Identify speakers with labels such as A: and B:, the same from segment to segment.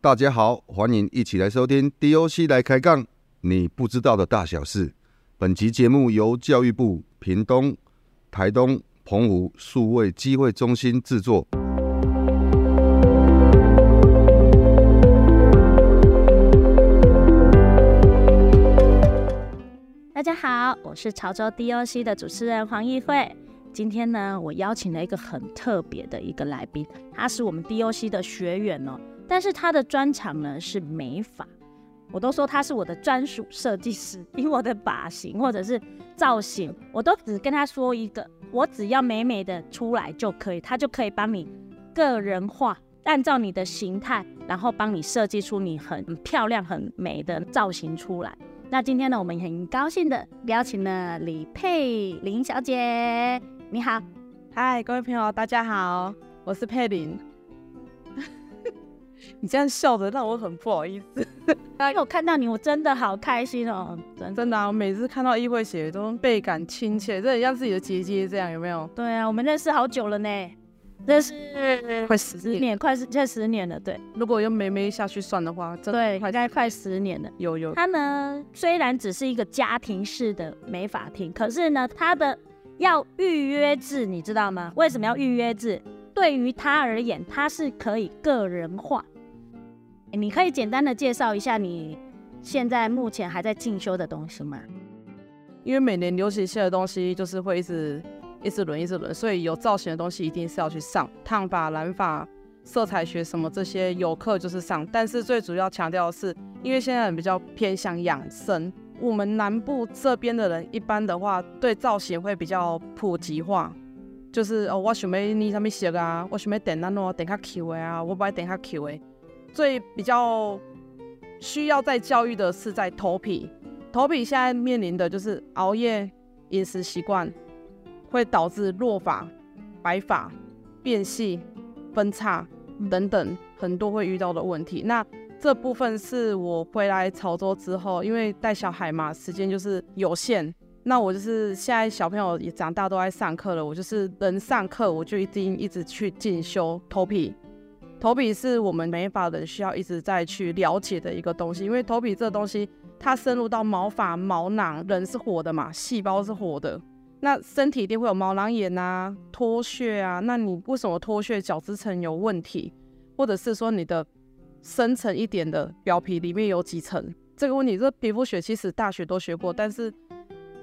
A: 大家好，欢迎一起来收听 DOC 来开杠，你不知道的大小事。本集节目由教育部屏东、台东、澎湖数位机会中心制作。
B: 大家好，我是潮州 DOC 的主持人黄义慧。今天呢，我邀请了一个很特别的一个来宾，他是我们 DOC 的学员哦，但是他的专长呢是美发，我都说他是我的专属设计师，因为我的发型或者是造型，我都只跟他说一个，我只要美美的出来就可以，他就可以帮你个人化，按照你的形态，然后帮你设计出你很漂亮、很美的造型出来。那今天呢，我们很高兴的邀请了李佩玲小姐。你好，
C: 嗨，各位朋友，大家好，我是佩玲。你这样笑的让我很不好意思。
B: 因为我看到你，我真的好开心哦，
C: 真真的啊！我每次看到议会写都倍感亲切，这很像自己的姐姐这样，有没有？
B: 对啊，我们认识好久了呢，认识
C: 快十
B: 年，快十快十年了。对，
C: 如果用妹妹下去算的话，
B: 对，好像快十年了。
C: 有有。
B: 他呢，虽然只是一个家庭式的美法庭，可是呢，他的要预约制，你知道吗？为什么要预约制？对于他而言，他是可以个人化。你可以简单的介绍一下你现在目前还在进修的东西吗？
C: 因为每年流行性的东西就是会一直一直轮一直轮，所以有造型的东西一定是要去上烫发、染发、色彩学什么这些有课就是上。但是最主要强调的是，因为现在人比较偏向养生，我们南部这边的人一般的话对造型会比较普及化，就是哦，我想要你什么色啊，我想要点那喏点卡 Q 的啊，我不爱点卡 Q 的。最比较需要在教育的是在头皮，头皮现在面临的就是熬夜、饮食习惯会导致落发、白发、变细、分叉等等很多会遇到的问题。那这部分是我回来潮州之后，因为带小孩嘛，时间就是有限。那我就是现在小朋友也长大都在上课了，我就是能上课我就一定一直去进修头皮。头皮是我们美发人需要一直在去了解的一个东西，因为头皮这个东西它深入到毛发、毛囊，人是活的嘛，细胞是活的，那身体一定会有毛囊炎啊、脱屑啊。那你为什么脱屑？角质层有问题，或者是说你的深层一点的表皮里面有几层？这个问题，这皮肤学其实大学都学过，但是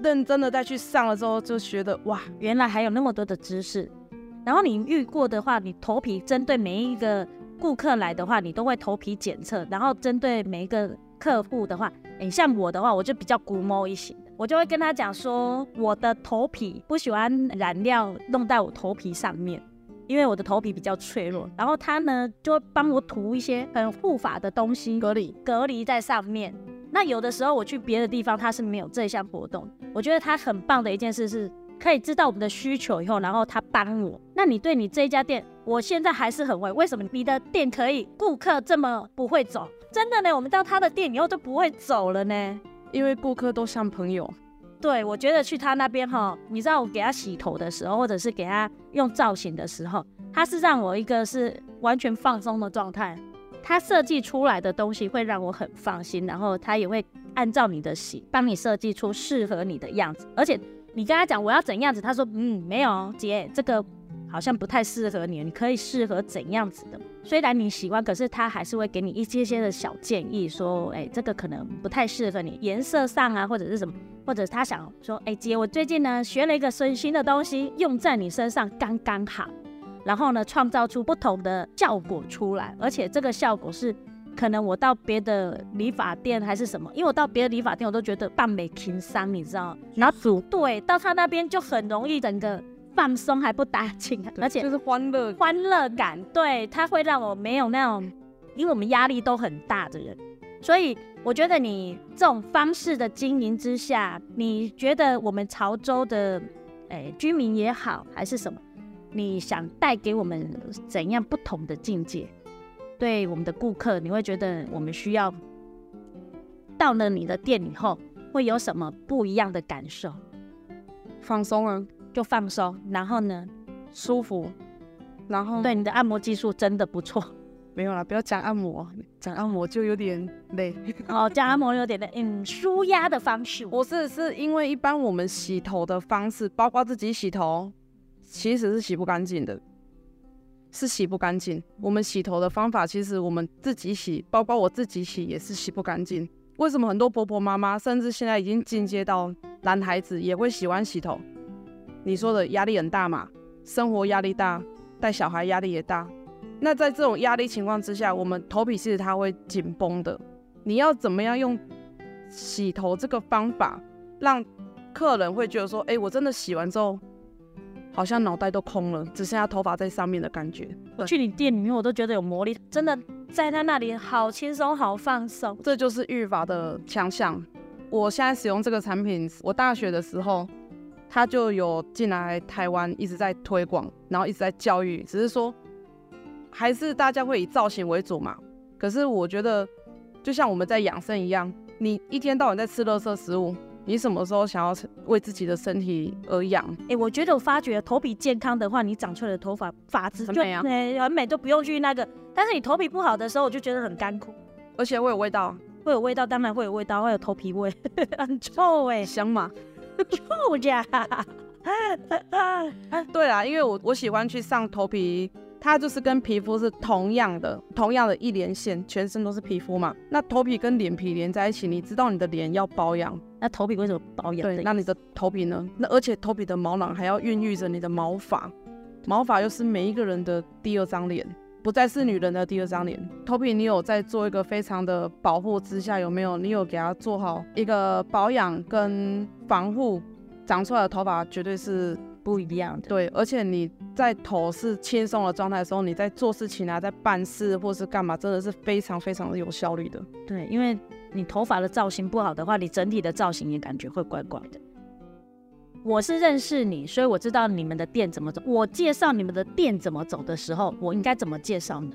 C: 认真的再去上了之后，就觉得哇，
B: 原来还有那么多的知识。然后你遇过的话，你头皮针对每一个顾客来的话，你都会头皮检测。然后针对每一个客户的话，哎，像我的话，我就比较古摸一些，我就会跟他讲说，我的头皮不喜欢染料弄在我头皮上面，因为我的头皮比较脆弱。然后他呢，就会帮我涂一些很护发的东西，
C: 隔离
B: 隔离在上面。那有的时候我去别的地方，他是没有这项活动。我觉得他很棒的一件事是。可以知道我们的需求以后，然后他帮我。那你对你这一家店，我现在还是很会。为什么你的店可以顾客这么不会走？真的呢，我们到他的店以后就不会走了呢。
C: 因为顾客都像朋友。
B: 对，我觉得去他那边哈，你知道我给他洗头的时候，或者是给他用造型的时候，他是让我一个是完全放松的状态。他设计出来的东西会让我很放心，然后他也会按照你的洗帮你设计出适合你的样子，而且。你跟他讲我要怎样子，他说嗯没有姐，这个好像不太适合你，你可以适合怎样子的。虽然你喜欢，可是他还是会给你一些些的小建议，说哎这个可能不太适合你，颜色上啊或者是什么，或者他想说哎姐我最近呢学了一个新新的东西，用在你身上刚刚好，然后呢创造出不同的效果出来，而且这个效果是。可能我到别的理发店还是什么，因为我到别的理发店，我都觉得半美情商，你知道？然后组队到他那边就很容易整个放松，还不打紧，而且
C: 就是欢乐
B: 欢乐感，对，他会让我没有那种，因为我们压力都很大的人，所以我觉得你这种方式的经营之下，你觉得我们潮州的诶居民也好，还是什么，你想带给我们怎样不同的境界？对我们的顾客，你会觉得我们需要到了你的店以后会有什么不一样的感受？
C: 放松啊，
B: 就放松。然后呢，
C: 舒服。然后
B: 对你的按摩技术真的不错。
C: 没有啦，不要讲按摩，讲按摩就有点累。
B: 哦，讲按摩有点累，嗯，舒压的方式。
C: 不是，是因为一般我们洗头的方式，包括自己洗头，其实是洗不干净的，是洗不干净。我们洗头的方法，其实我们自己洗，包括我自己洗也是洗不干净。为什么很多婆婆妈妈，甚至现在已经进阶到男孩子也会喜欢洗头？你说的压力很大嘛？生活压力大，带小孩压力也大。那在这种压力情况之下，我们头皮其实它会紧绷的。你要怎么样用洗头这个方法，让客人会觉得说，哎，我真的洗完之后，好像脑袋都空了，只剩下头发在上面的感觉。
B: 我去你店里面，我都觉得有魔力，真的在他那里好轻松，好放松。
C: 这就是育发的强项。我现在使用这个产品，我大学的时候，他就有进来台湾，一直在推广，然后一直在教育，只是说。还是大家会以造型为主嘛？可是我觉得，就像我们在养生一样，你一天到晚在吃垃圾食物，你什么时候想要为自己的身体而养？
B: 哎，我觉得我发觉头皮健康的话，你长出来的头发发质
C: 很美啊，
B: 很美，都不用去那个。但是你头皮不好的时候，我就觉得很干枯，
C: 而且会有味道，
B: 会有味道，当然会有味道，会有头皮味，很臭哎，
C: 香吗？
B: 臭呀。
C: 对啊，因为我我喜欢去上头皮。它就是跟皮肤是同样的，同样的一连线，全身都是皮肤嘛。那头皮跟脸皮连在一起，你知道你的脸要保养，
B: 那头皮为什么保养？
C: 对，那你的头皮呢？那而且头皮的毛囊还要孕育着你的毛发，毛发又是每一个人的第二张脸，不再是女人的第二张脸。头皮你有在做一个非常的保护之下，有没有？你有给它做好一个保养跟防护，长出来的头发绝对是。
B: 不一样的，
C: 对，而且你在头是轻松的状态的时候，你在做事情啊，在办事或是干嘛，真的是非常非常的有效率的。
B: 对，因为你头发的造型不好的话，你整体的造型也感觉会怪怪的。我是认识你，所以我知道你们的店怎么走。我介绍你们的店怎么走的时候，我应该怎么介绍呢？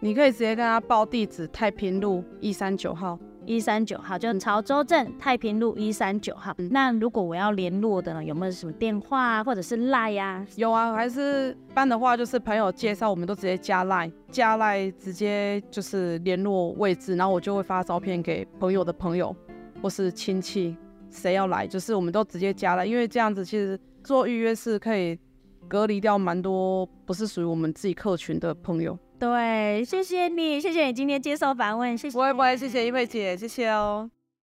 C: 你可以直接跟他报地址：太平路一三九号。
B: 一三九号，就潮州镇太平路一三九号。那如果我要联络的呢，有没有什么电话或者是 Line 呀？
C: 有啊，还是办的话，就是朋友介绍，我们都直接加 Line，，加赖直接就是联络位置，然后我就会发照片给朋友的朋友或是亲戚，谁要来，就是我们都直接加了，因为这样子其实做预约是可以隔离掉蛮多不是属于我们自己客群的朋友。
B: 对，谢谢你，谢谢你今天接受访问，谢谢。
C: 不会不会，谢谢一慧姐，谢谢哦。